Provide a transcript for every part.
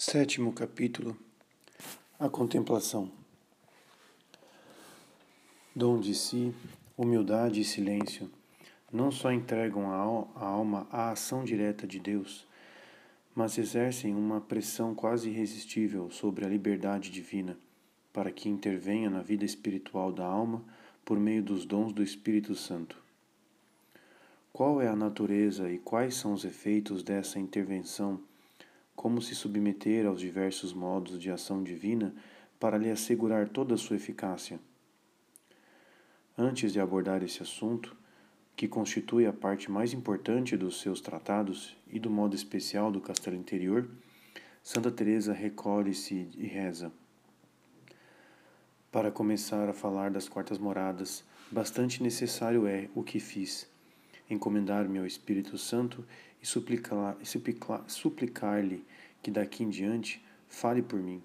Sétimo capítulo A contemplação. Dom de si, humildade e silêncio não só entregam a alma à ação direta de Deus, mas exercem uma pressão quase irresistível sobre a liberdade divina, para que intervenha na vida espiritual da alma por meio dos dons do Espírito Santo. Qual é a natureza e quais são os efeitos dessa intervenção? Como se submeter aos diversos modos de ação divina para lhe assegurar toda a sua eficácia. Antes de abordar esse assunto, que constitui a parte mais importante dos seus tratados e do modo especial do castelo interior, Santa Teresa recolhe-se e reza. Para começar a falar das quartas moradas, bastante necessário é o que fiz, encomendar-me ao Espírito Santo e suplicar-lhe que daqui em diante fale por mim,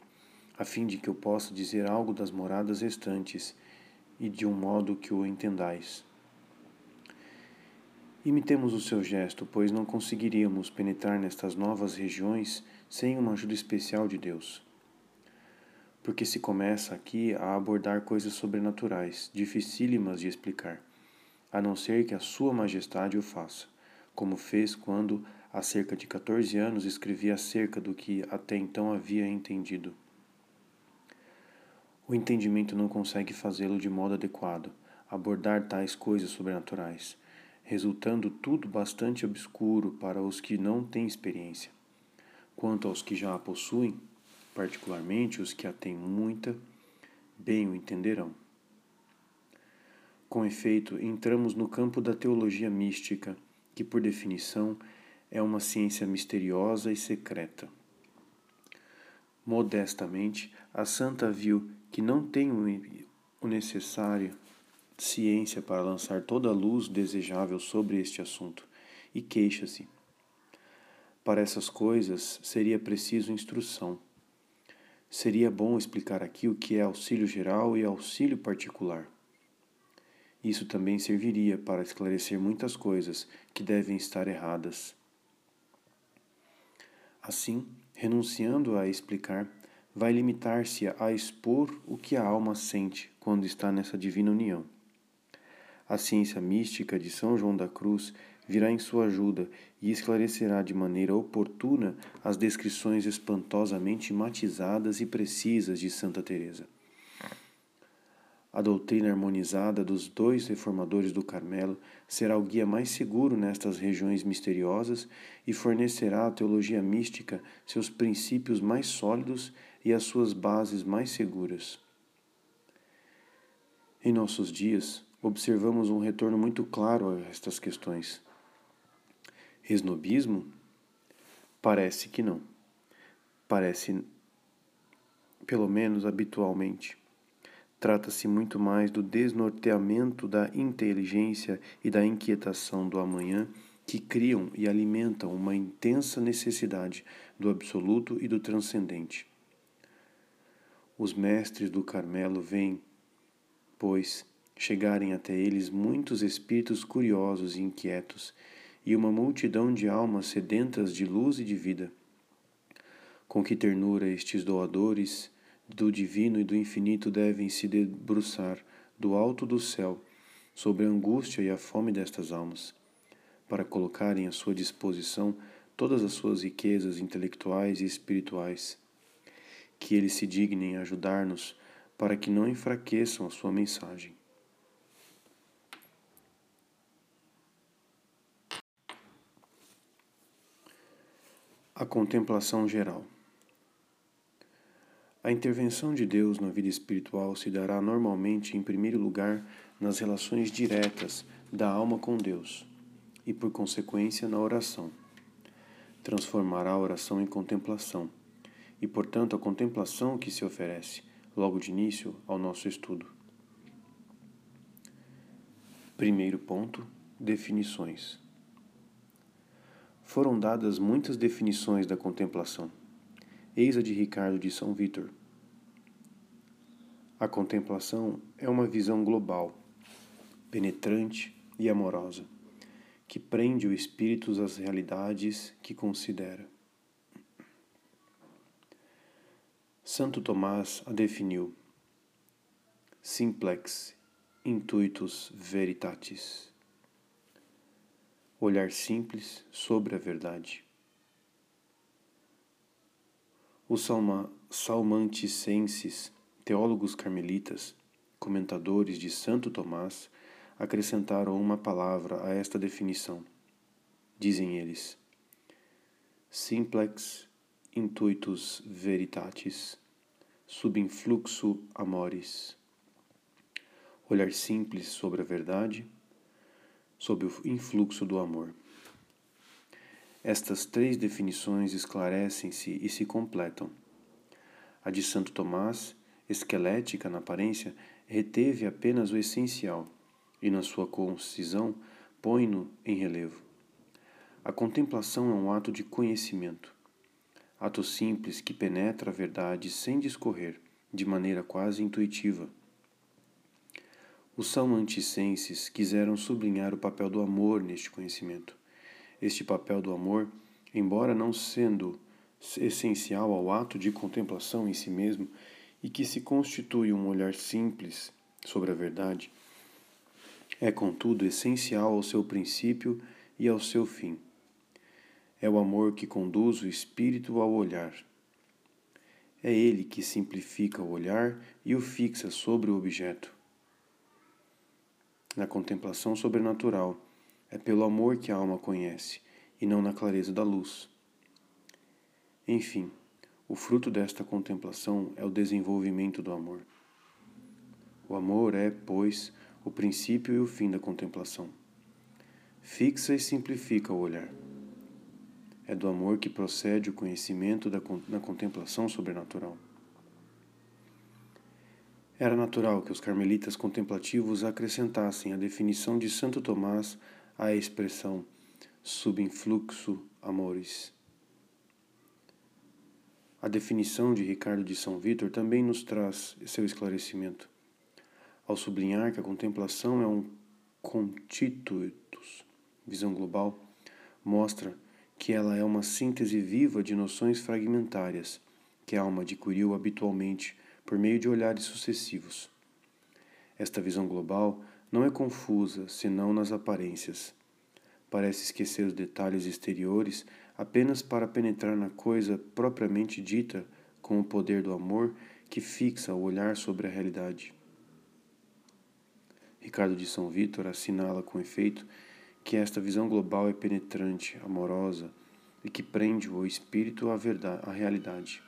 a fim de que eu possa dizer algo das moradas restantes e de um modo que o entendais. Imitemos o seu gesto, pois não conseguiríamos penetrar nestas novas regiões sem uma ajuda especial de Deus. Porque se começa aqui a abordar coisas sobrenaturais, dificílimas de explicar, a não ser que a Sua Majestade o faça como fez quando, há cerca de 14 anos, escrevia acerca do que até então havia entendido. O entendimento não consegue fazê-lo de modo adequado, abordar tais coisas sobrenaturais, resultando tudo bastante obscuro para os que não têm experiência. Quanto aos que já a possuem, particularmente os que a têm muita, bem o entenderão. Com efeito, entramos no campo da teologia mística que, por definição, é uma ciência misteriosa e secreta. Modestamente, a santa viu que não tem o necessário ciência para lançar toda a luz desejável sobre este assunto e queixa-se. Para essas coisas seria preciso instrução. Seria bom explicar aqui o que é auxílio geral e auxílio particular. Isso também serviria para esclarecer muitas coisas que devem estar erradas. Assim, renunciando a explicar, vai limitar-se a expor o que a alma sente quando está nessa divina união. A ciência mística de São João da Cruz virá em sua ajuda e esclarecerá de maneira oportuna as descrições espantosamente matizadas e precisas de Santa Teresa. A doutrina harmonizada dos dois reformadores do Carmelo será o guia mais seguro nestas regiões misteriosas e fornecerá à teologia mística seus princípios mais sólidos e as suas bases mais seguras. Em nossos dias, observamos um retorno muito claro a estas questões. Esnobismo? Parece que não. Parece, pelo menos habitualmente Trata-se muito mais do desnorteamento da inteligência e da inquietação do amanhã que criam e alimentam uma intensa necessidade do absoluto e do transcendente. Os mestres do Carmelo veem, pois, chegarem até eles muitos espíritos curiosos e inquietos e uma multidão de almas sedentas de luz e de vida. Com que ternura estes doadores do divino e do infinito devem se debruçar do alto do céu sobre a angústia e a fome destas almas, para colocarem à sua disposição todas as suas riquezas intelectuais e espirituais. Que eles se dignem ajudar-nos para que não enfraqueçam a sua mensagem. A contemplação geral. A intervenção de Deus na vida espiritual se dará normalmente, em primeiro lugar, nas relações diretas da alma com Deus e, por consequência, na oração. Transformará a oração em contemplação e, portanto, a contemplação que se oferece, logo de início, ao nosso estudo. Primeiro ponto: definições. Foram dadas muitas definições da contemplação. Eis a de Ricardo de São Vítor. A contemplação é uma visão global, penetrante e amorosa, que prende o espírito às realidades que considera. Santo Tomás a definiu simplex intuitus veritatis olhar simples sobre a verdade. Os salma, salmanticenses, teólogos carmelitas, comentadores de Santo Tomás, acrescentaram uma palavra a esta definição. Dizem eles: simplex intuitus veritatis, sub influxo amoris. Olhar simples sobre a verdade, sob o influxo do amor. Estas três definições esclarecem-se e se completam. A de Santo Tomás, esquelética na aparência, reteve apenas o essencial e, na sua concisão, põe-no em relevo. A contemplação é um ato de conhecimento ato simples que penetra a verdade sem discorrer, de maneira quase intuitiva. Os salmanticenses quiseram sublinhar o papel do amor neste conhecimento. Este papel do amor, embora não sendo essencial ao ato de contemplação em si mesmo e que se constitui um olhar simples sobre a verdade, é contudo essencial ao seu princípio e ao seu fim. É o amor que conduz o espírito ao olhar. É ele que simplifica o olhar e o fixa sobre o objeto. Na contemplação sobrenatural, é pelo amor que a alma conhece, e não na clareza da luz. Enfim, o fruto desta contemplação é o desenvolvimento do amor. O amor é, pois, o princípio e o fim da contemplação. Fixa e simplifica o olhar. É do amor que procede o conhecimento da, na contemplação sobrenatural. Era natural que os carmelitas contemplativos acrescentassem a definição de Santo Tomás à expressão subinfluxo amores. A definição de Ricardo de São Vítor também nos traz seu esclarecimento, ao sublinhar que a contemplação é um constitutus, visão global, mostra que ela é uma síntese viva de noções fragmentárias que a alma adquiriu habitualmente por meio de olhares sucessivos. Esta visão global não é confusa senão nas aparências. Parece esquecer os detalhes exteriores apenas para penetrar na coisa propriamente dita com o poder do amor que fixa o olhar sobre a realidade. Ricardo de São Vítor assinala com efeito que esta visão global é penetrante, amorosa e que prende o espírito à verdade, à realidade.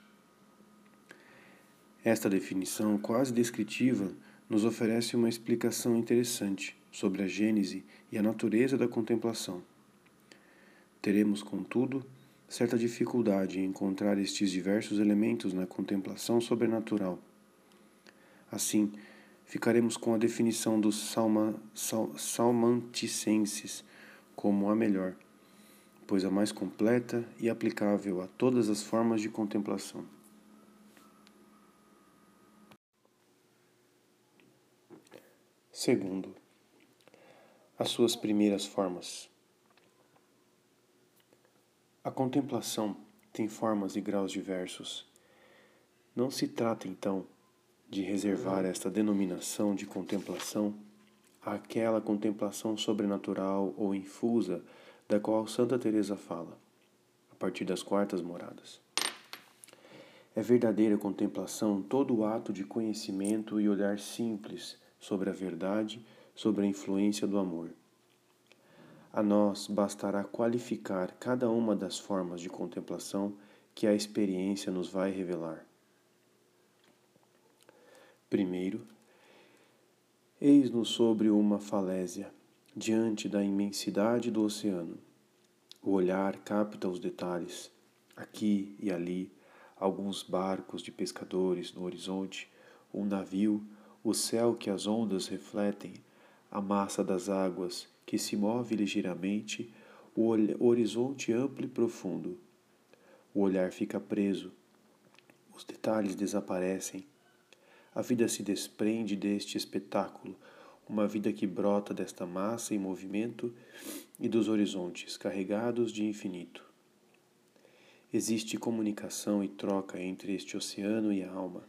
Esta definição quase descritiva nos oferece uma explicação interessante sobre a gênese e a natureza da contemplação. Teremos, contudo, certa dificuldade em encontrar estes diversos elementos na contemplação sobrenatural. Assim, ficaremos com a definição dos salma, sal, salmanticenses como a melhor, pois a mais completa e aplicável a todas as formas de contemplação. Segundo, as suas primeiras formas. A contemplação tem formas e graus diversos. Não se trata, então, de reservar esta denominação de contemplação àquela contemplação sobrenatural ou infusa da qual Santa Teresa fala, a partir das quartas moradas. É verdadeira contemplação todo o ato de conhecimento e olhar simples sobre a verdade, sobre a influência do amor. A nós bastará qualificar cada uma das formas de contemplação que a experiência nos vai revelar. Primeiro, eis-nos sobre uma falésia, diante da imensidade do oceano. O olhar capta os detalhes, aqui e ali, alguns barcos de pescadores no horizonte, um navio, o céu que as ondas refletem, a massa das águas que se move ligeiramente, o horizonte amplo e profundo. O olhar fica preso, os detalhes desaparecem a vida se desprende deste espetáculo, uma vida que brota desta massa em movimento e dos horizontes carregados de infinito. Existe comunicação e troca entre este oceano e a alma.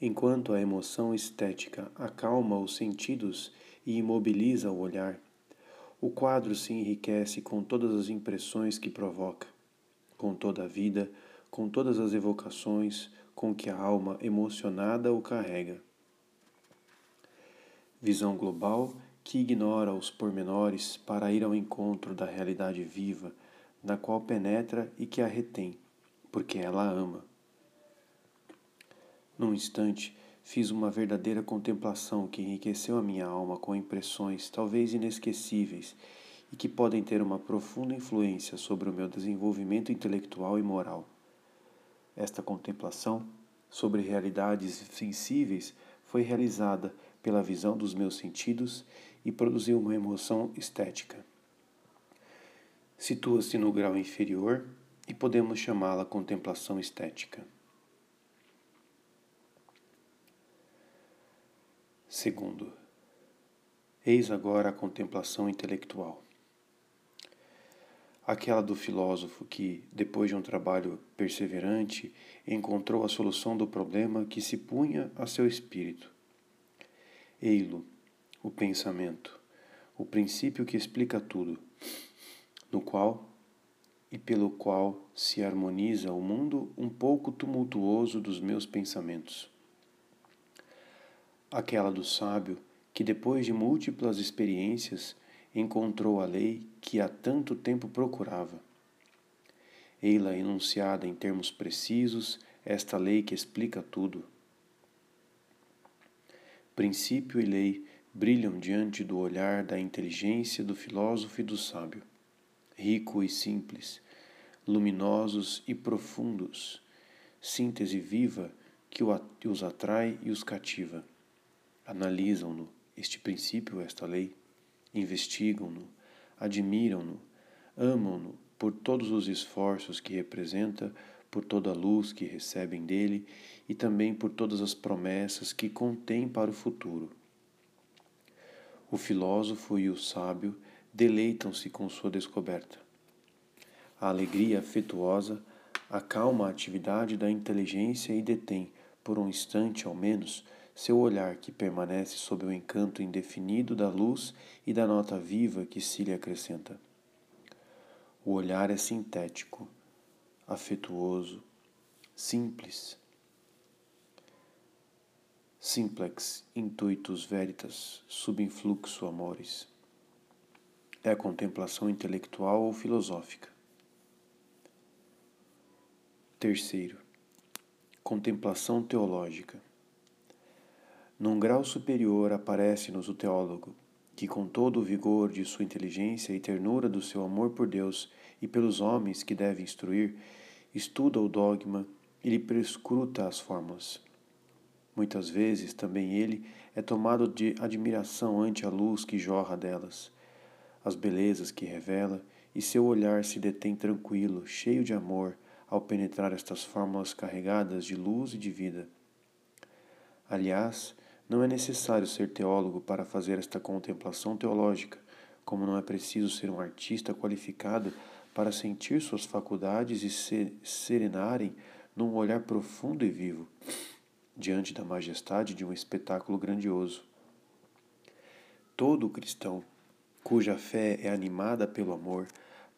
Enquanto a emoção estética acalma os sentidos e imobiliza o olhar, o quadro se enriquece com todas as impressões que provoca, com toda a vida, com todas as evocações com que a alma emocionada o carrega. Visão global que ignora os pormenores para ir ao encontro da realidade viva, na qual penetra e que a retém, porque ela ama. Num instante, fiz uma verdadeira contemplação que enriqueceu a minha alma com impressões talvez inesquecíveis e que podem ter uma profunda influência sobre o meu desenvolvimento intelectual e moral. Esta contemplação sobre realidades sensíveis foi realizada pela visão dos meus sentidos e produziu uma emoção estética. Situa-se no grau inferior e podemos chamá-la contemplação estética. Segundo, eis agora a contemplação intelectual. Aquela do filósofo que, depois de um trabalho perseverante, encontrou a solução do problema que se punha a seu espírito. Ei-lo, o pensamento, o princípio que explica tudo, no qual e pelo qual se harmoniza o mundo um pouco tumultuoso dos meus pensamentos. Aquela do sábio que, depois de múltiplas experiências, encontrou a lei que há tanto tempo procurava. Ei-la enunciada em termos precisos, esta lei que explica tudo. Princípio e lei brilham diante do olhar da inteligência do filósofo e do sábio, rico e simples, luminosos e profundos, síntese viva que os atrai e os cativa. Analisam-no, este princípio, esta lei, investigam-no, admiram-no, amam-no por todos os esforços que representa, por toda a luz que recebem dele e também por todas as promessas que contém para o futuro. O filósofo e o sábio deleitam-se com sua descoberta. A alegria afetuosa acalma a atividade da inteligência e detém, por um instante ao menos, seu olhar que permanece sob o encanto indefinido da luz e da nota viva que se lhe acrescenta. O olhar é sintético, afetuoso, simples simplex intuitus veritas sub influxo amores. É a contemplação intelectual ou filosófica. Terceiro, contemplação teológica. Num grau superior aparece-nos o teólogo, que com todo o vigor de sua inteligência e ternura do seu amor por Deus e pelos homens que deve instruir, estuda o dogma e lhe prescruta as fórmulas Muitas vezes também ele é tomado de admiração ante a luz que jorra delas, as belezas que revela, e seu olhar se detém tranquilo, cheio de amor, ao penetrar estas fórmulas carregadas de luz e de vida. Aliás, não é necessário ser teólogo para fazer esta contemplação teológica, como não é preciso ser um artista qualificado para sentir suas faculdades e se serenarem num olhar profundo e vivo diante da majestade de um espetáculo grandioso. Todo cristão cuja fé é animada pelo amor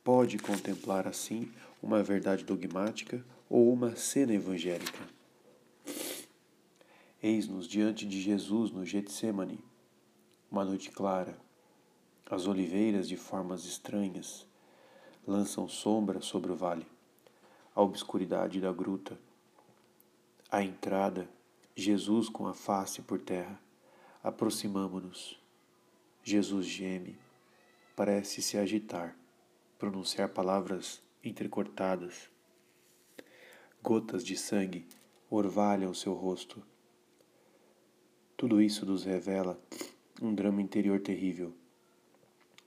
pode contemplar assim uma verdade dogmática ou uma cena evangélica. Eis-nos diante de Jesus no Getsemane, uma noite clara. As oliveiras de formas estranhas lançam sombra sobre o vale, a obscuridade da gruta. A entrada Jesus com a face por terra. Aproximamo-nos. Jesus geme, parece se agitar, pronunciar palavras entrecortadas. Gotas de sangue orvalham seu rosto. Tudo isso nos revela um drama interior terrível.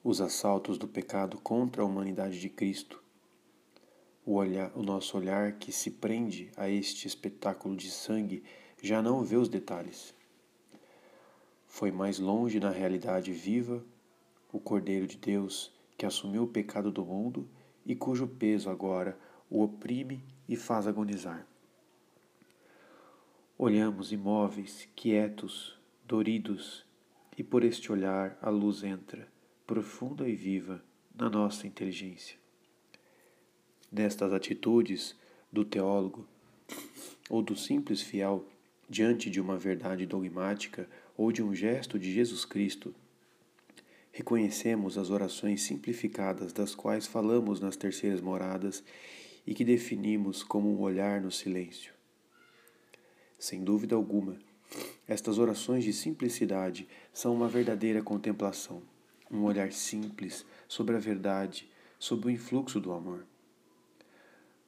Os assaltos do pecado contra a humanidade de Cristo. O, olhar, o nosso olhar que se prende a este espetáculo de sangue já não vê os detalhes. Foi mais longe na realidade viva o Cordeiro de Deus que assumiu o pecado do mundo e cujo peso agora o oprime e faz agonizar. Olhamos imóveis, quietos, doridos, e por este olhar a luz entra, profunda e viva, na nossa inteligência. Nestas atitudes do teólogo ou do simples fiel diante de uma verdade dogmática ou de um gesto de Jesus Cristo, reconhecemos as orações simplificadas das quais falamos nas terceiras moradas e que definimos como um olhar no silêncio. Sem dúvida alguma, estas orações de simplicidade são uma verdadeira contemplação, um olhar simples sobre a verdade, sob o influxo do amor.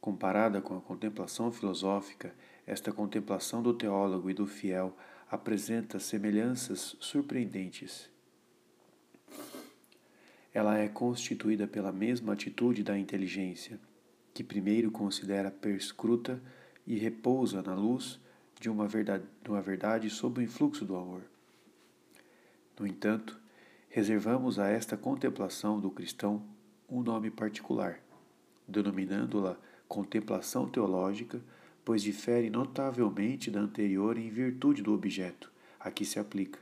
Comparada com a contemplação filosófica, esta contemplação do teólogo e do fiel apresenta semelhanças surpreendentes. Ela é constituída pela mesma atitude da inteligência, que primeiro considera perscruta e repousa na luz de uma verdade, de uma verdade sob o influxo do amor. No entanto, reservamos a esta contemplação do cristão um nome particular, denominando-la contemplação teológica, pois difere notavelmente da anterior em virtude do objeto a que se aplica.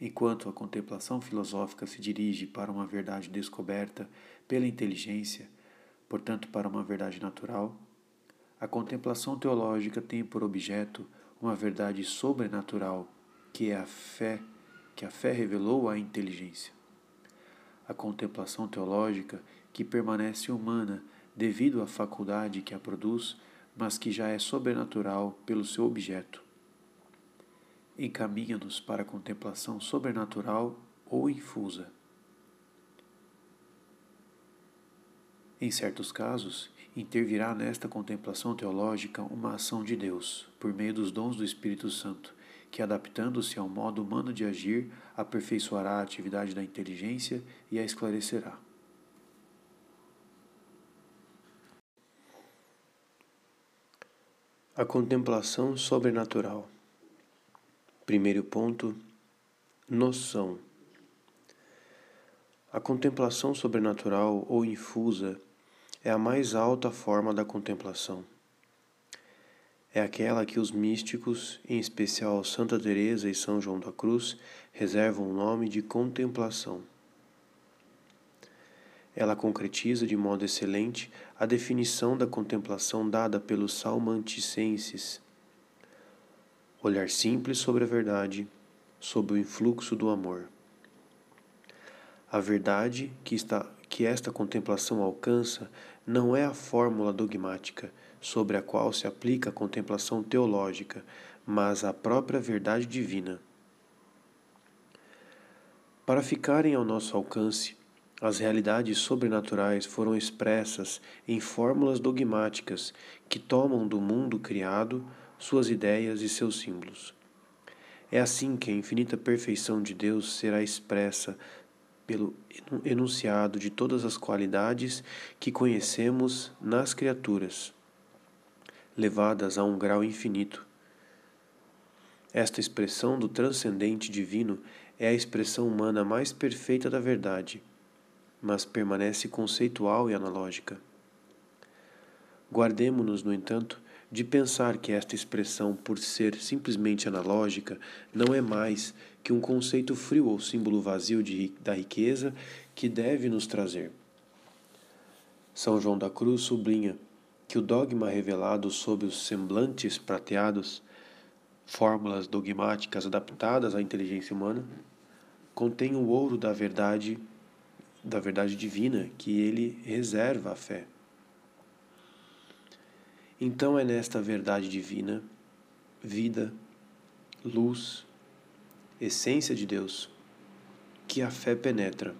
Enquanto a contemplação filosófica se dirige para uma verdade descoberta pela inteligência, portanto, para uma verdade natural, a contemplação teológica tem por objeto uma verdade sobrenatural, que é a fé, que a fé revelou à inteligência. A contemplação teológica, que permanece humana devido à faculdade que a produz, mas que já é sobrenatural pelo seu objeto. Encaminha-nos para a contemplação sobrenatural ou infusa. Em certos casos, intervirá nesta contemplação teológica uma ação de Deus, por meio dos dons do Espírito Santo, que, adaptando-se ao modo humano de agir, aperfeiçoará a atividade da inteligência e a esclarecerá. A contemplação sobrenatural. Primeiro ponto: noção. A contemplação sobrenatural ou infusa é a mais alta forma da contemplação. É aquela que os místicos, em especial Santa Teresa e São João da Cruz, reservam o nome de contemplação. Ela concretiza de modo excelente a definição da contemplação dada pelos salmanticenses. Olhar simples sobre a verdade, sob o influxo do amor. A verdade que, está, que esta contemplação alcança não é a fórmula dogmática sobre a qual se aplica a contemplação teológica, mas a própria verdade divina. Para ficarem ao nosso alcance, as realidades sobrenaturais foram expressas em fórmulas dogmáticas que tomam do mundo criado suas ideias e seus símbolos. É assim que a infinita perfeição de Deus será expressa pelo enunciado de todas as qualidades que conhecemos nas criaturas, levadas a um grau infinito. Esta expressão do transcendente divino é a expressão humana mais perfeita da verdade mas permanece conceitual e analógica. Guardemo-nos, no entanto, de pensar que esta expressão, por ser simplesmente analógica, não é mais que um conceito frio ou símbolo vazio de, da riqueza que deve nos trazer. São João da Cruz sublinha que o dogma revelado sob os semblantes prateados, fórmulas dogmáticas adaptadas à inteligência humana, contém o ouro da verdade da verdade divina que ele reserva à fé. Então é nesta verdade divina, vida, luz, essência de Deus, que a fé penetra,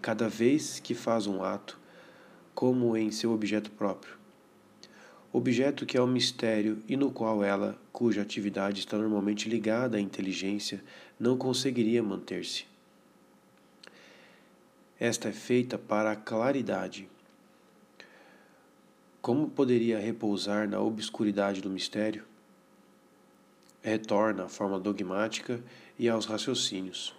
cada vez que faz um ato, como em seu objeto próprio. Objeto que é um mistério e no qual ela, cuja atividade está normalmente ligada à inteligência, não conseguiria manter-se. Esta é feita para a claridade. Como poderia repousar na obscuridade do mistério? Retorna à forma dogmática e aos raciocínios.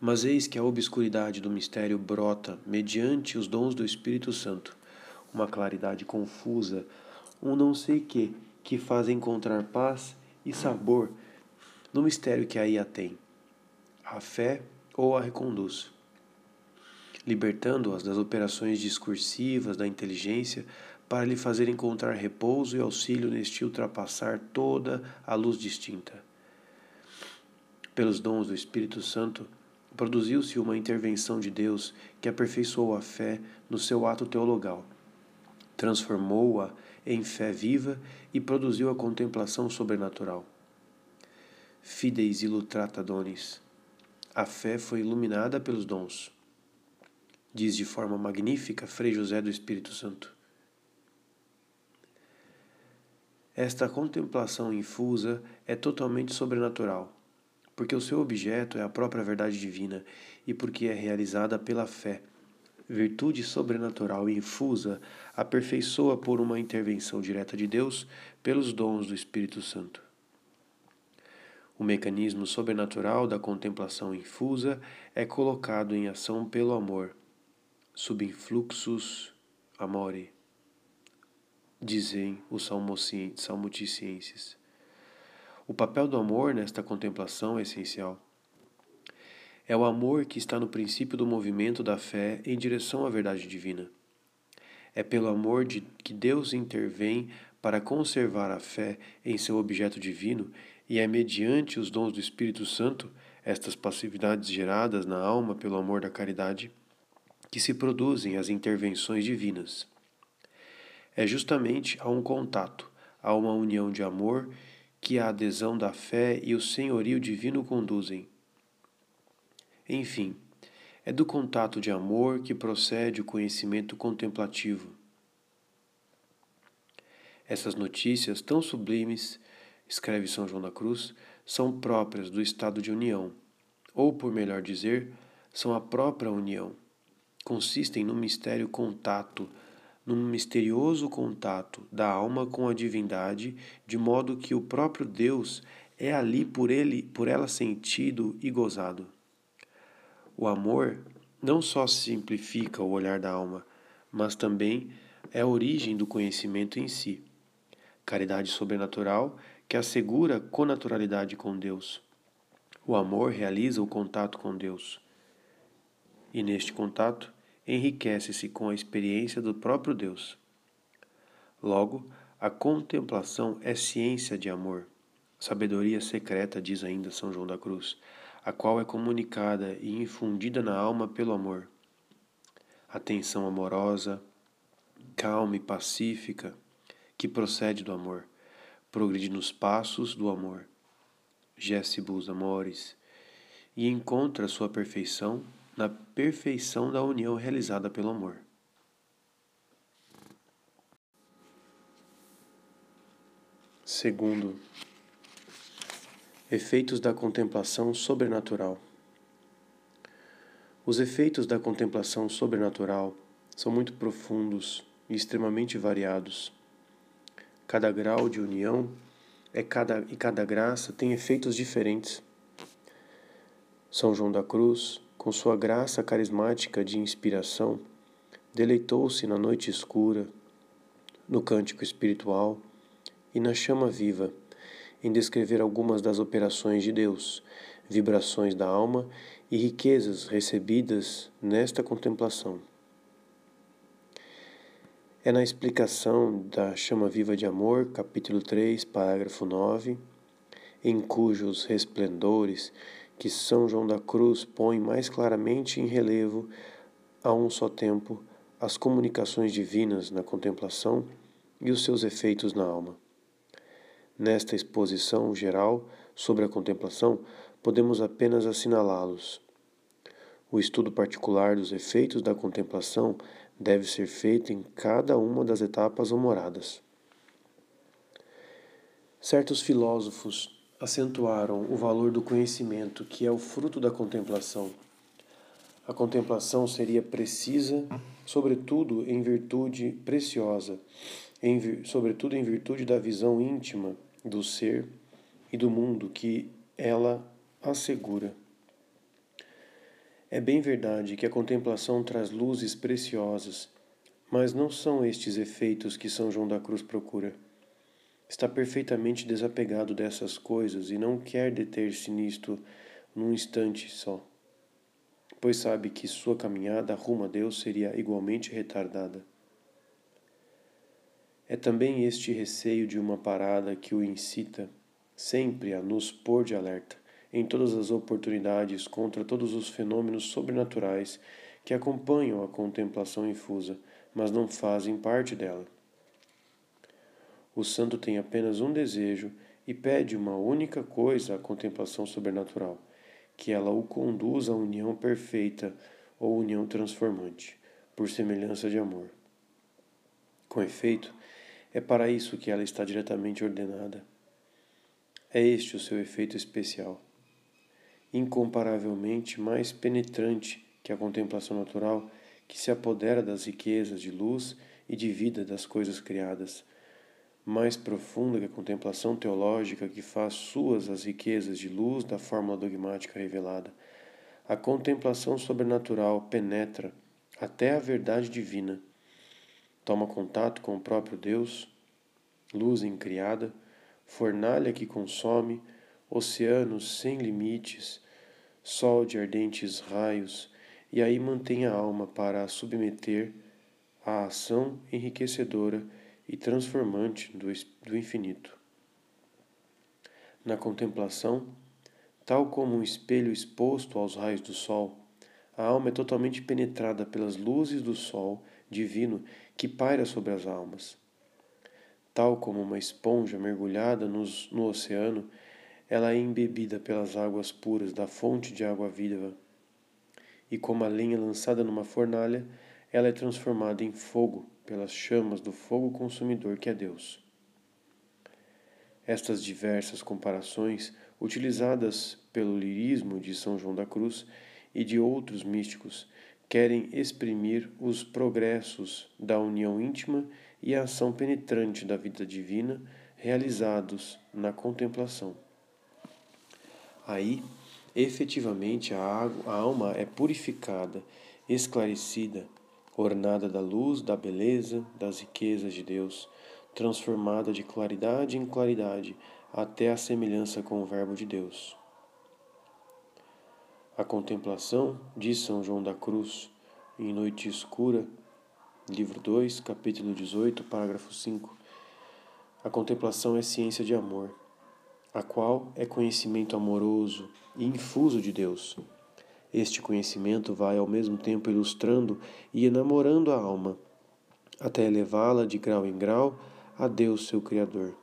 Mas eis que a obscuridade do mistério brota mediante os dons do Espírito Santo, uma claridade confusa, um não sei que, que faz encontrar paz e sabor no mistério que aí a tem, a fé ou a reconduz, libertando-as das operações discursivas da inteligência para lhe fazer encontrar repouso e auxílio neste ultrapassar toda a luz distinta. Pelos dons do Espírito Santo, produziu-se uma intervenção de Deus que aperfeiçoou a fé no seu ato teologal, transformou-a em fé viva e produziu a contemplação sobrenatural. Fideis illustrata donis. A fé foi iluminada pelos dons. Diz de forma magnífica Frei José do Espírito Santo. Esta contemplação infusa é totalmente sobrenatural, porque o seu objeto é a própria verdade divina e porque é realizada pela fé. Virtude sobrenatural infusa aperfeiçoa por uma intervenção direta de Deus pelos dons do Espírito Santo. O mecanismo sobrenatural da contemplação infusa é colocado em ação pelo amor, subinfluxus amore dizem os salmoticienses. O papel do amor nesta contemplação é essencial. É o amor que está no princípio do movimento da fé em direção à verdade divina. É pelo amor de que Deus intervém para conservar a fé em seu objeto divino e é mediante os dons do Espírito Santo, estas passividades geradas na alma pelo amor da caridade, que se produzem as intervenções divinas é justamente a um contato, a uma união de amor que a adesão da fé e o senhorio divino conduzem. Enfim, é do contato de amor que procede o conhecimento contemplativo. Essas notícias tão sublimes, escreve São João da Cruz, são próprias do estado de união, ou, por melhor dizer, são a própria união. Consistem no mistério contato num misterioso contato da alma com a divindade, de modo que o próprio Deus é ali por ele, por ela sentido e gozado. O amor não só simplifica o olhar da alma, mas também é a origem do conhecimento em si. Caridade sobrenatural que assegura conaturalidade com Deus. O amor realiza o contato com Deus. E neste contato, enriquece-se com a experiência do próprio Deus. Logo, a contemplação é ciência de amor, sabedoria secreta, diz ainda São João da Cruz, a qual é comunicada e infundida na alma pelo amor. Atenção amorosa, calma e pacífica, que procede do amor, progride nos passos do amor, gessibus amores, e encontra sua perfeição na perfeição da união realizada pelo amor. Segundo, efeitos da contemplação sobrenatural. Os efeitos da contemplação sobrenatural são muito profundos e extremamente variados. Cada grau de união é cada, e cada graça tem efeitos diferentes. São João da Cruz com sua graça carismática de inspiração, deleitou-se na noite escura, no cântico espiritual e na chama viva, em descrever algumas das operações de Deus, vibrações da alma e riquezas recebidas nesta contemplação. É na explicação da chama viva de amor, capítulo 3, parágrafo 9, em cujos resplendores que São João da Cruz põe mais claramente em relevo, a um só tempo, as comunicações divinas na contemplação e os seus efeitos na alma. Nesta exposição geral sobre a contemplação, podemos apenas assinalá-los. O estudo particular dos efeitos da contemplação deve ser feito em cada uma das etapas ou moradas. Certos filósofos acentuaram o valor do conhecimento, que é o fruto da contemplação. A contemplação seria precisa, sobretudo em virtude preciosa, em, sobretudo em virtude da visão íntima do ser e do mundo que ela assegura. É bem verdade que a contemplação traz luzes preciosas, mas não são estes efeitos que São João da Cruz procura. Está perfeitamente desapegado dessas coisas e não quer deter-se nisto num instante só, pois sabe que sua caminhada rumo a Deus seria igualmente retardada. É também este receio de uma parada que o incita sempre a nos pôr de alerta em todas as oportunidades contra todos os fenômenos sobrenaturais que acompanham a contemplação infusa, mas não fazem parte dela. O santo tem apenas um desejo e pede uma única coisa à contemplação sobrenatural: que ela o conduza à união perfeita ou união transformante, por semelhança de amor. Com efeito, é para isso que ela está diretamente ordenada. É este o seu efeito especial, incomparavelmente mais penetrante que a contemplação natural que se apodera das riquezas de luz e de vida das coisas criadas, mais profunda que a contemplação teológica que faz suas as riquezas de luz da fórmula dogmática revelada. A contemplação sobrenatural penetra até a verdade divina toma contato com o próprio Deus, luz incriada, fornalha que consome, oceanos sem limites, sol de ardentes raios, e aí mantém a alma para a submeter à ação enriquecedora e transformante do, infinito. Na contemplação, tal como um espelho exposto aos raios do sol, a alma é totalmente penetrada pelas luzes do sol divino que paira sobre as almas. Tal como uma esponja mergulhada nos, no oceano, ela é embebida pelas águas puras da fonte de água viva. E como a lenha lançada numa fornalha, ela é transformada em fogo pelas chamas do fogo consumidor que é Deus. Estas diversas comparações, utilizadas pelo lirismo de São João da Cruz e de outros místicos, querem exprimir os progressos da união íntima e a ação penetrante da vida divina realizados na contemplação. Aí, efetivamente, a, a alma é purificada, esclarecida, ornada da luz, da beleza, das riquezas de Deus, transformada de claridade em claridade até a semelhança com o Verbo de Deus. A contemplação, diz São João da Cruz, em Noite Escura, livro 2, capítulo 18, parágrafo 5. A contemplação é ciência de amor, a qual é conhecimento amoroso e infuso de Deus. Este conhecimento vai ao mesmo tempo ilustrando e enamorando a alma, até elevá-la de grau em grau a Deus, seu Criador.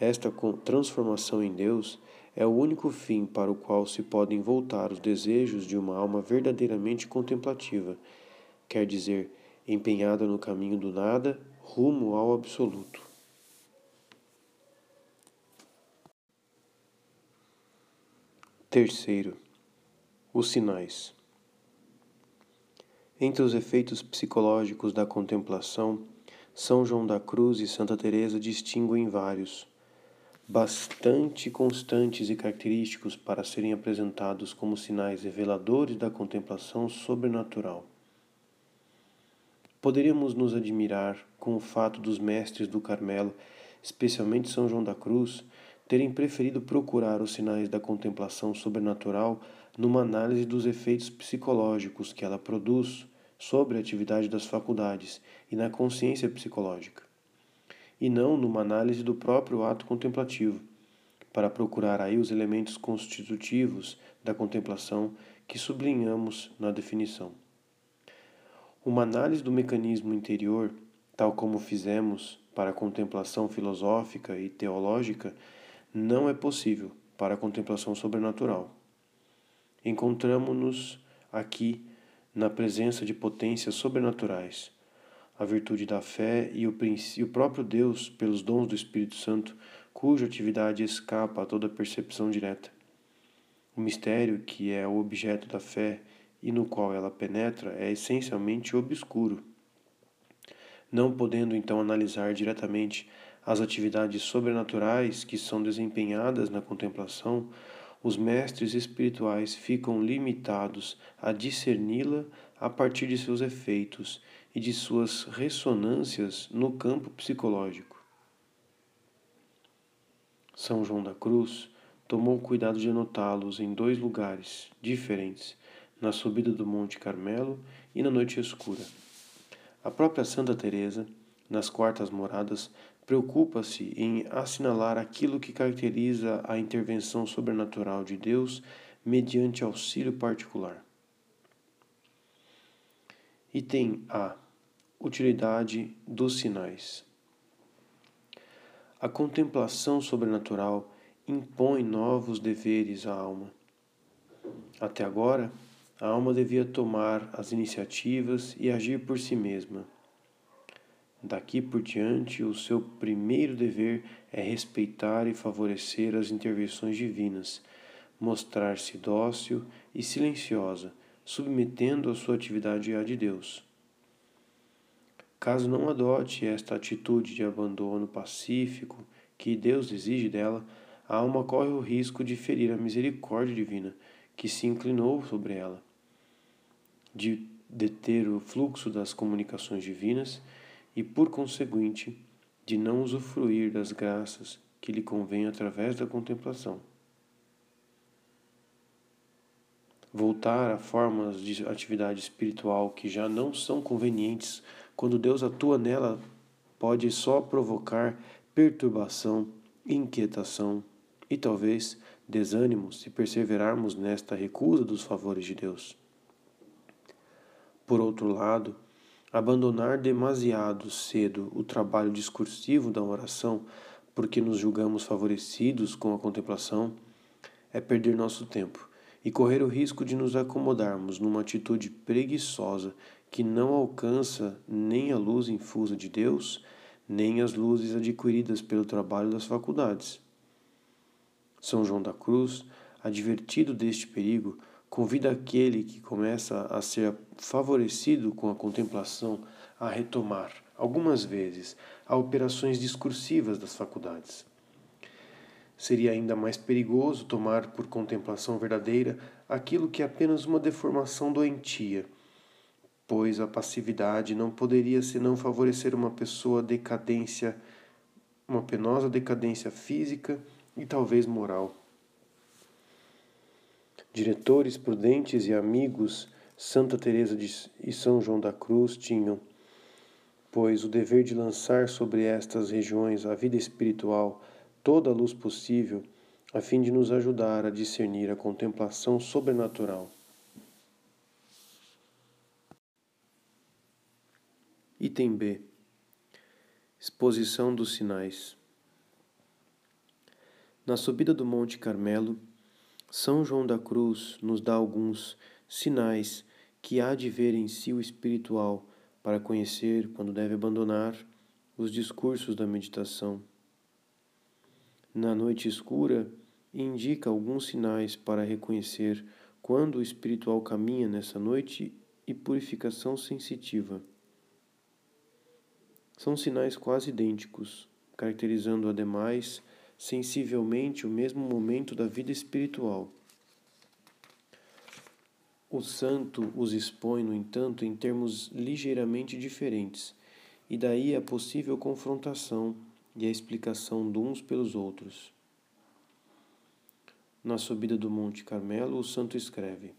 Esta transformação em Deus é o único fim para o qual se podem voltar os desejos de uma alma verdadeiramente contemplativa, quer dizer, empenhada no caminho do nada rumo ao absoluto. Terceiro, os sinais. Entre os efeitos psicológicos da contemplação, São João da Cruz e Santa Teresa distinguem vários bastante constantes e característicos para serem apresentados como sinais reveladores da contemplação sobrenatural. Poderíamos nos admirar com o fato dos mestres do Carmelo, especialmente São João da Cruz, terem preferido procurar os sinais da contemplação sobrenatural numa análise dos efeitos psicológicos que ela produz sobre a atividade das faculdades e na consciência psicológica e não numa análise do próprio ato contemplativo, para procurar aí os elementos constitutivos da contemplação que sublinhamos na definição. Uma análise do mecanismo interior, tal como fizemos para a contemplação filosófica e teológica, não é possível para a contemplação sobrenatural. Encontramos-nos aqui na presença de potências sobrenaturais a virtude da fé e o, e o próprio Deus pelos dons do Espírito Santo, cuja atividade escapa a toda percepção direta. O mistério, que é o objeto da fé e no qual ela penetra, é essencialmente obscuro. Não podendo então analisar diretamente as atividades sobrenaturais que são desempenhadas na contemplação, os mestres espirituais ficam limitados a discerni-la a partir de seus efeitos e de suas ressonâncias no campo psicológico. São João da Cruz tomou cuidado de anotá-los em dois lugares diferentes, na subida do Monte Carmelo e na noite escura. A própria Santa Teresa, nas quartas moradas, preocupa-se em assinalar aquilo que caracteriza a intervenção sobrenatural de Deus mediante auxílio particular. Item A. Utilidade dos sinais. A contemplação sobrenatural impõe novos deveres à alma. Até agora, a alma devia tomar as iniciativas e agir por si mesma Daqui por diante, o seu primeiro dever é respeitar e favorecer as intervenções divinas, mostrar-se dócil e silenciosa, submetendo a sua atividade à de Deus. Caso não adote esta atitude de abandono pacífico que Deus exige dela, a alma corre o risco de ferir a misericórdia divina que se inclinou sobre ela, de deter o fluxo das comunicações divinas e, por conseguinte, de não usufruir das graças que lhe convêm através da contemplação. Voltar a formas de atividade espiritual que já não são convenientes quando Deus atua nela pode só provocar perturbação, inquietação e talvez desânimo se perseverarmos nesta recusa dos favores de Deus. Por outro lado, Abandonar demasiado cedo o trabalho discursivo da oração, porque nos julgamos favorecidos com a contemplação, é perder nosso tempo e correr o risco de nos acomodarmos numa atitude preguiçosa que não alcança nem a luz infusa de Deus, nem as luzes adquiridas pelo trabalho das faculdades. São João da Cruz, advertido deste perigo, convida aquele que começa a ser favorecido com a contemplação a retomar, algumas vezes, a operações discursivas das faculdades. Seria ainda mais perigoso tomar por contemplação verdadeira aquilo que é apenas uma deformação doentia, pois a passividade não poderia senão favorecer uma pessoa decadência, uma penosa decadência física e talvez moral. Diretores prudentes e amigos Santa Teresa e São João da Cruz tinham, pois o dever de lançar sobre estas regiões a vida espiritual toda a luz possível, a fim de nos ajudar a discernir a contemplação sobrenatural. Item B. Exposição dos sinais. Na subida do Monte Carmelo, são João da Cruz nos dá alguns sinais que há de ver em si o espiritual para conhecer quando deve abandonar os discursos da meditação. Na noite escura, indica alguns sinais para reconhecer quando o espiritual caminha nessa noite e purificação sensitiva. São sinais quase idênticos, caracterizando ademais sensivelmente o mesmo momento da vida espiritual. O santo os expõe, no entanto, em termos ligeiramente diferentes, e daí a possível confrontação e a explicação de uns pelos outros. Na subida do Monte Carmelo, o santo escreve: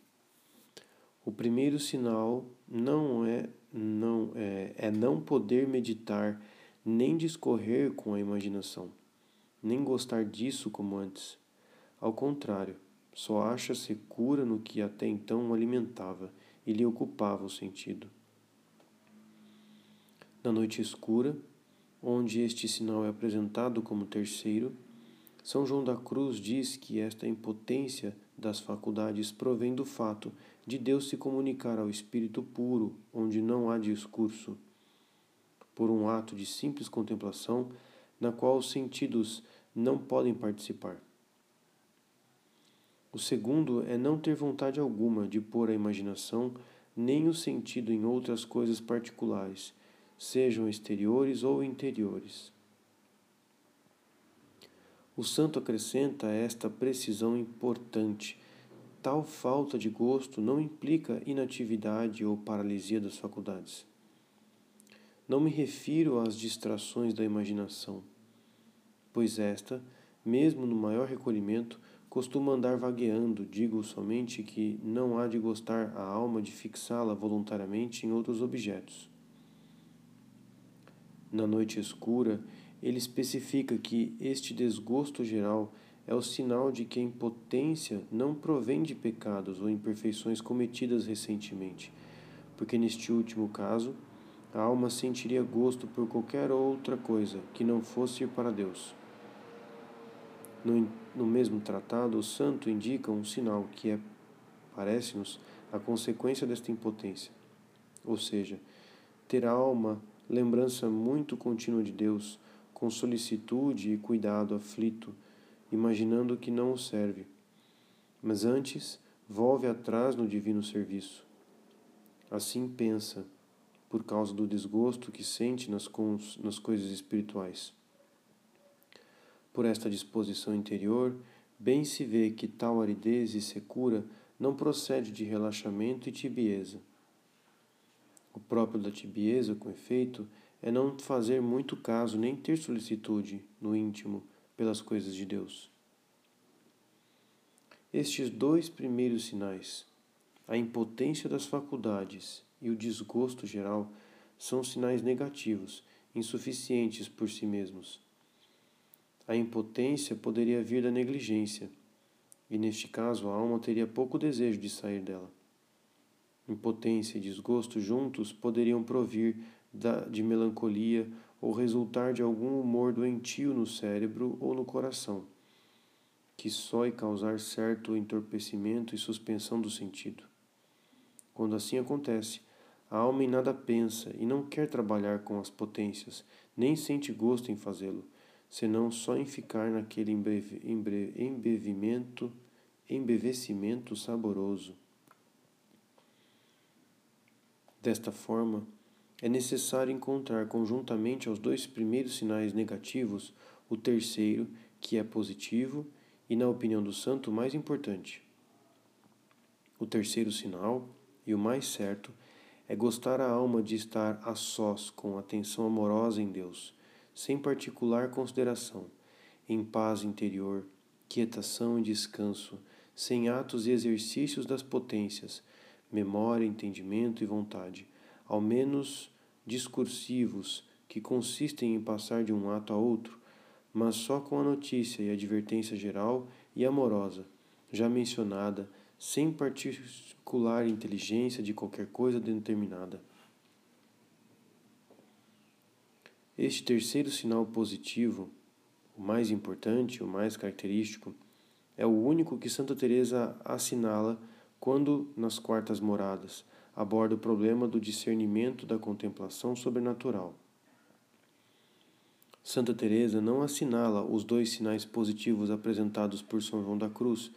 O primeiro sinal não é não é, é não poder meditar nem discorrer com a imaginação nem gostar disso como antes. Ao contrário, só acha-se cura no que até então o alimentava e lhe ocupava o sentido. Na noite escura, onde este sinal é apresentado como terceiro, São João da Cruz diz que esta impotência das faculdades provém do fato de Deus se comunicar ao espírito puro, onde não há discurso. Por um ato de simples contemplação, na qual os sentidos não podem participar. O segundo é não ter vontade alguma de pôr a imaginação nem o sentido em outras coisas particulares, sejam exteriores ou interiores. O santo acrescenta esta precisão importante. Tal falta de gosto não implica inatividade ou paralisia das faculdades. Não me refiro às distrações da imaginação, pois esta, mesmo no maior recolhimento, costuma andar vagueando. Digo somente que não há de gostar a alma de fixá-la voluntariamente em outros objetos. Na noite escura, ele especifica que este desgosto geral é o sinal de que a impotência não provém de pecados ou imperfeições cometidas recentemente, porque neste último caso, a alma sentiria gosto por qualquer outra coisa que não fosse para Deus. No, no mesmo tratado, o santo indica um sinal que é, parece-nos, a consequência desta impotência, ou seja, ter a alma lembrança muito contínua de Deus, com solicitude e cuidado aflito, imaginando que não o serve, mas antes volve atrás no divino serviço. Assim pensa, por causa do desgosto que sente nas, nas coisas espirituais. Por esta disposição interior, bem se vê que tal aridez e secura não procede de relaxamento e tibieza. O próprio da tibieza, com efeito, é não fazer muito caso nem ter solicitude no íntimo pelas coisas de Deus. Estes dois primeiros sinais, a impotência das faculdades e o desgosto geral, são sinais negativos, insuficientes por si mesmos. A impotência poderia vir da negligência, e neste caso a alma teria pouco desejo de sair dela. Impotência e desgosto juntos poderiam provir de melancolia ou resultar de algum humor doentio no cérebro ou no coração, que só e causar certo entorpecimento e suspensão do sentido. Quando assim acontece, a alma em nada pensa e não quer trabalhar com as potências, nem sente gosto em fazê-lo, senão só em ficar naquele embevimento, embevecimento saboroso. Desta forma, é necessário encontrar conjuntamente aos dois primeiros sinais negativos o terceiro, que é positivo e, na opinião do santo, mais importante. O terceiro sinal, e o mais certo, é gostar a alma de estar a sós com atenção amorosa em Deus, sem particular consideração, em paz interior, quietação e descanso, sem atos e exercícios das potências, memória, entendimento e vontade ao menos discursivos, que consistem em passar de um ato a outro, mas só com a notícia e advertência geral e amorosa, já mencionada, sem particular inteligência de qualquer coisa determinada. Este terceiro sinal positivo, o mais importante, o mais característico, é o único que Santa Teresa assinala quando nas quartas moradas aborda o problema do discernimento da contemplação sobrenatural. Santa Teresa não assinala os dois sinais positivos apresentados por São João da Cruz,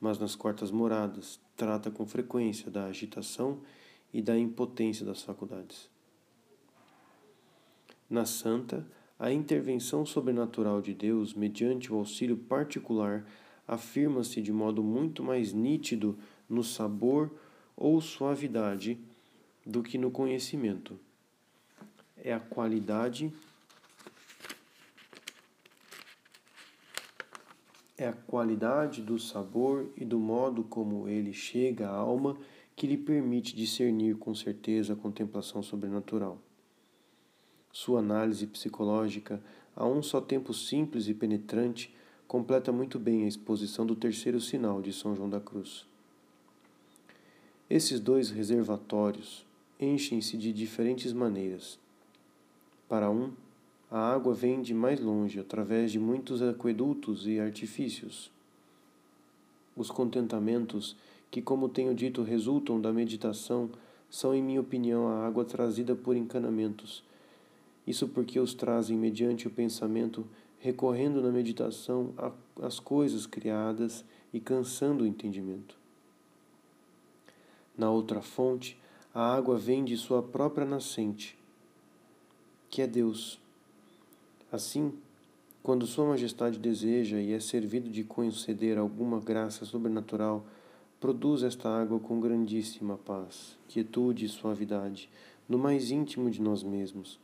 mas nas quartas moradas trata com frequência da agitação e da impotência das faculdades. Na santa, a intervenção sobrenatural de Deus mediante o auxílio particular afirma-se de modo muito mais nítido no sabor ou suavidade do que no conhecimento. É a qualidade é a qualidade do sabor e do modo como ele chega à alma que lhe permite discernir com certeza a contemplação sobrenatural. Sua análise psicológica, a um só tempo simples e penetrante, completa muito bem a exposição do terceiro sinal de São João da Cruz. Esses dois reservatórios enchem-se de diferentes maneiras. Para um, a água vem de mais longe, através de muitos aquedutos e artifícios. Os contentamentos, que, como tenho dito, resultam da meditação, são, em minha opinião, a água trazida por encanamentos. Isso porque os trazem mediante o pensamento, recorrendo na meditação às coisas criadas e cansando o entendimento. Na outra fonte, a água vem de sua própria nascente, que é Deus. Assim, Quando Sua Majestade deseja e é servido de conceder alguma graça sobrenatural, produz esta água com grandíssima paz, quietude e suavidade, no mais íntimo de nós mesmos.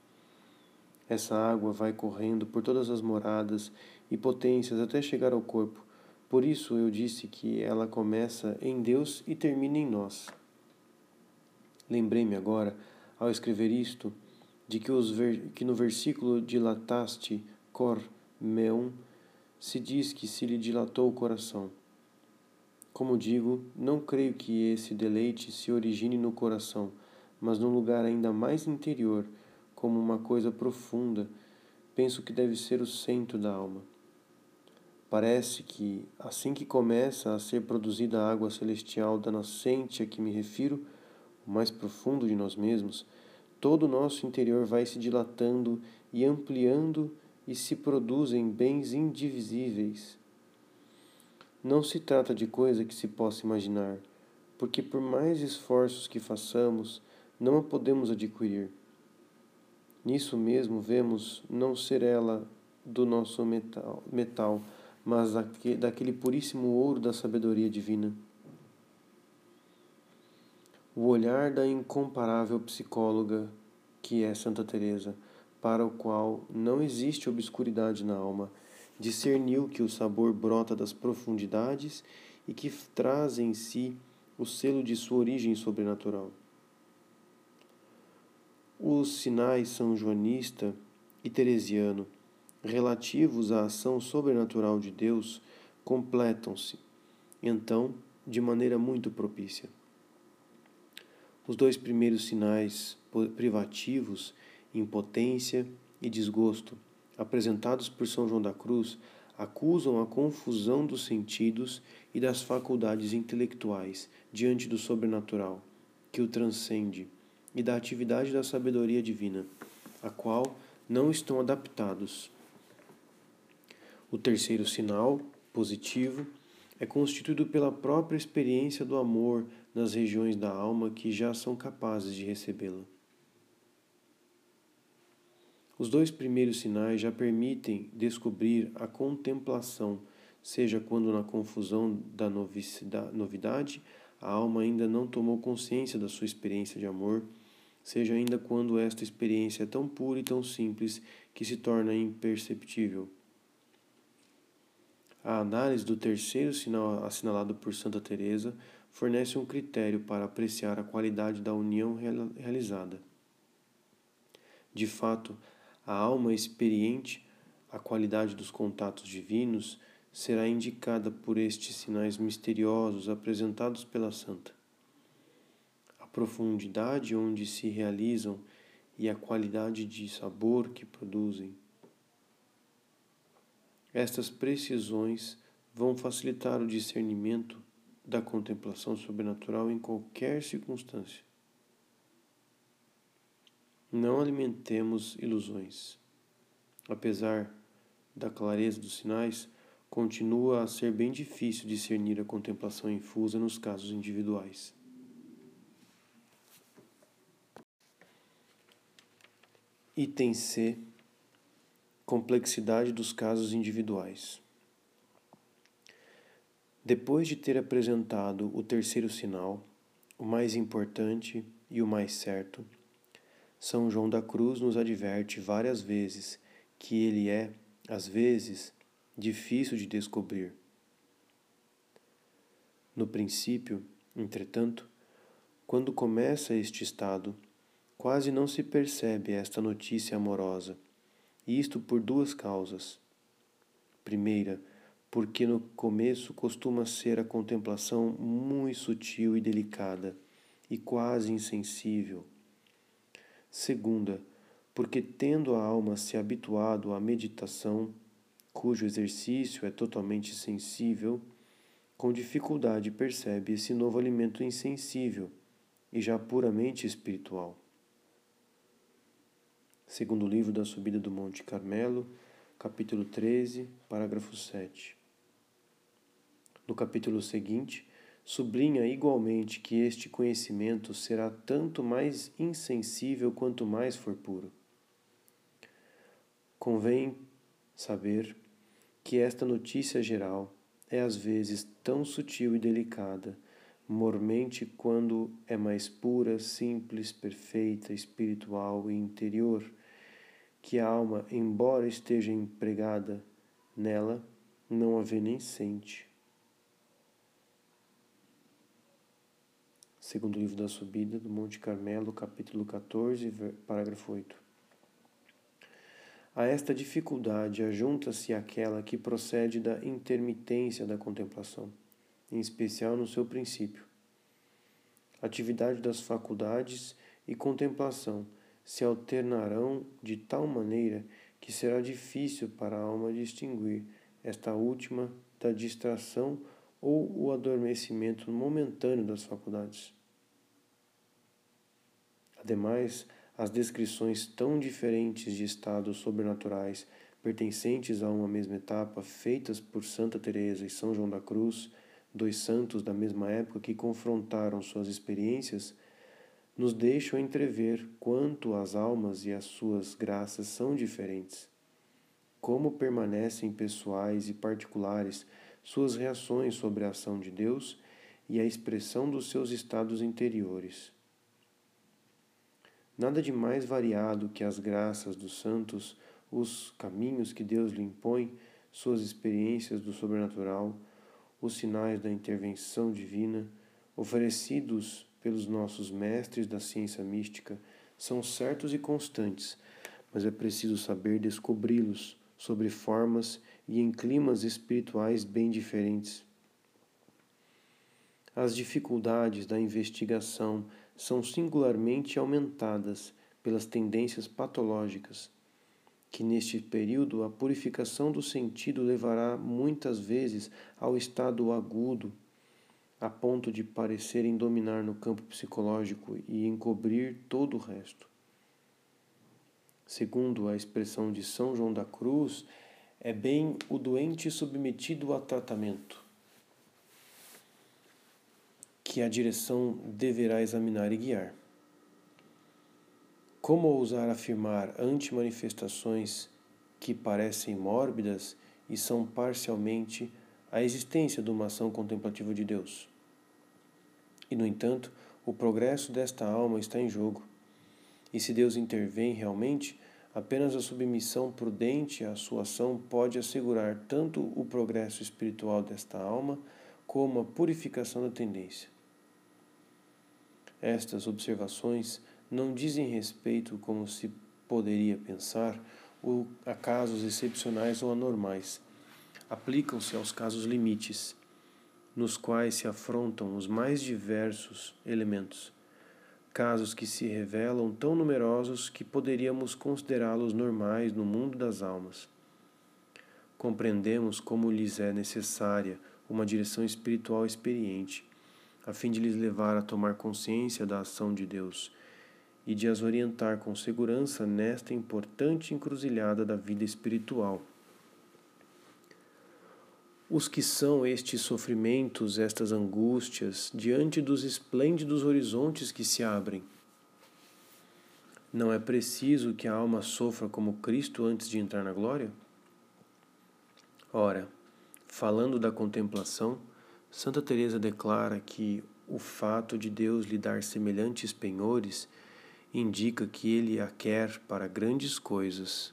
Essa água vai correndo por todas as moradas e potências até chegar ao corpo. Por isso eu disse que ela começa em Deus e termina em nós. Lembrei-me agora, ao escrever isto, de que, os que no versículo dilataste cor meum se diz que se lhe dilatou o coração. Como digo, não creio que esse deleite se origine no coração, mas num lugar ainda mais interior, como uma coisa profunda, penso que deve ser o centro da alma. Parece que, assim que começa a ser produzida a água celestial da nascente a que me refiro, o mais profundo de nós mesmos, todo o nosso interior vai se dilatando e ampliando e se produzem bens indivisíveis. Não se trata de coisa que se possa imaginar, porque por mais esforços que façamos, não a podemos adquirir. Nisso mesmo vemos não ser ela do nosso metal, metal mas daquele puríssimo ouro da sabedoria divina. O olhar da incomparável psicóloga que é Santa Teresa para o qual não existe obscuridade na alma, discerniu que o sabor brota das profundidades e que traz em si o selo de sua origem sobrenatural. Os sinais são joanista e teresiano, relativos à ação sobrenatural de Deus, completam-se, então, de maneira muito propícia. Os dois primeiros sinais privativos impotência e desgosto, apresentados por São João da Cruz, acusam a confusão dos sentidos e das faculdades intelectuais diante do sobrenatural, que o transcende, e da atividade da sabedoria divina, a qual não estão adaptados. O terceiro sinal, positivo, é constituído pela própria experiência do amor nas regiões da alma que já são capazes de recebê-la. Os dois primeiros sinais já permitem descobrir a contemplação, seja quando na confusão da novidade a alma ainda não tomou consciência da sua experiência de amor, seja ainda quando esta experiência é tão pura e tão simples que se torna imperceptível. A análise do terceiro sinal assinalado por Santa Teresa fornece um critério para apreciar a qualidade da união realizada. De fato, a alma experiente, a qualidade dos contatos divinos, será indicada por estes sinais misteriosos apresentados pela Santa. Profundidade onde se realizam e a qualidade de sabor que produzem. Estas precisões vão facilitar o discernimento da contemplação sobrenatural em qualquer circunstância. Não alimentemos ilusões. Apesar da clareza dos sinais, continua a ser bem difícil discernir a contemplação infusa nos casos individuais. Item C Complexidade dos casos individuais. Depois de ter apresentado o terceiro sinal, o mais importante e o mais certo, são João da Cruz nos adverte várias vezes que ele é, às vezes, difícil de descobrir. No princípio, entretanto, quando começa este estado, quase não se percebe esta notícia amorosa, isto por duas causas. Primeira, porque no começo costuma ser a contemplação muito sutil e delicada e quase insensível Segunda, porque tendo a alma se habituado à meditação, cujo exercício é totalmente sensível, com dificuldade percebe esse novo alimento insensível e já puramente espiritual. Segundo livro da Subida do Monte Carmelo, capítulo 13, parágrafo 7. No capítulo seguinte, sublinha igualmente que este conhecimento será tanto mais insensível quanto mais for puro. Convém saber que esta notícia geral é às vezes tão sutil e delicada, mormente quando é mais pura, simples, perfeita, espiritual e interior, que a alma, embora esteja empregada nela, não a vê nem sente. Segundo livro da Subida do Monte Carmelo, capítulo 14, parágrafo 8. A esta dificuldade ajunta-se aquela que procede da intermitência da contemplação, em especial no seu princípio. Atividade das faculdades e contemplação se alternarão de tal maneira que será difícil para a alma distinguir esta última da distração ou o adormecimento momentâneo das faculdades. Ademais, as descrições tão diferentes de estados sobrenaturais pertencentes a uma mesma etapa, feitas por Santa Teresa e São João da Cruz, dois santos da mesma época que confrontaram suas experiências, nos deixam entrever quanto as almas e as suas graças são diferentes. Como permanecem pessoais e particulares suas reações sobre a ação de Deus e a expressão dos seus estados interiores. Nada de mais variado que as graças dos santos, os caminhos que Deus lhe impõe, suas experiências do sobrenatural, os sinais da intervenção divina, oferecidos pelos nossos mestres da ciência mística, são certos e constantes, mas é preciso saber descobri-los sobre formas e em climas espirituais bem diferentes. As dificuldades da investigação são singularmente aumentadas pelas tendências patológicas, que neste período a purificação do sentido levará muitas vezes ao estado agudo, a ponto de parecerem dominar no campo psicológico e encobrir todo o resto. Segundo a expressão de São João da Cruz, é bem o doente submetido a tratamento que a direção deverá examinar e guiar. Como ousar afirmar ante manifestações que parecem mórbidas e são parcialmente a existência de uma ação contemplativa de Deus? E, no entanto, o progresso desta alma está em jogo. E se Deus intervém realmente, apenas a submissão prudente à sua ação pode assegurar tanto o progresso espiritual desta alma como a purificação da tendência. Estas observações não dizem respeito, como se poderia pensar, a casos excepcionais ou anormais. Aplicam-se aos casos limites, nos quais se afrontam os mais diversos elementos. Casos que se revelam tão numerosos que poderíamos considerá-los normais no mundo das almas. Compreendemos como lhes é necessária uma direção espiritual experiente a fim de lhes levar a tomar consciência da ação de Deus e de as orientar com segurança nesta importante encruzilhada da vida espiritual. Os que são estes sofrimentos, estas angústias, diante dos esplêndidos horizontes que se abrem? Não é preciso que a alma sofra como Cristo antes de entrar na glória? Ora, falando da contemplação, Santa Teresa declara que o fato de Deus lhe dar semelhantes penhores indica que ele a quer para grandes coisas.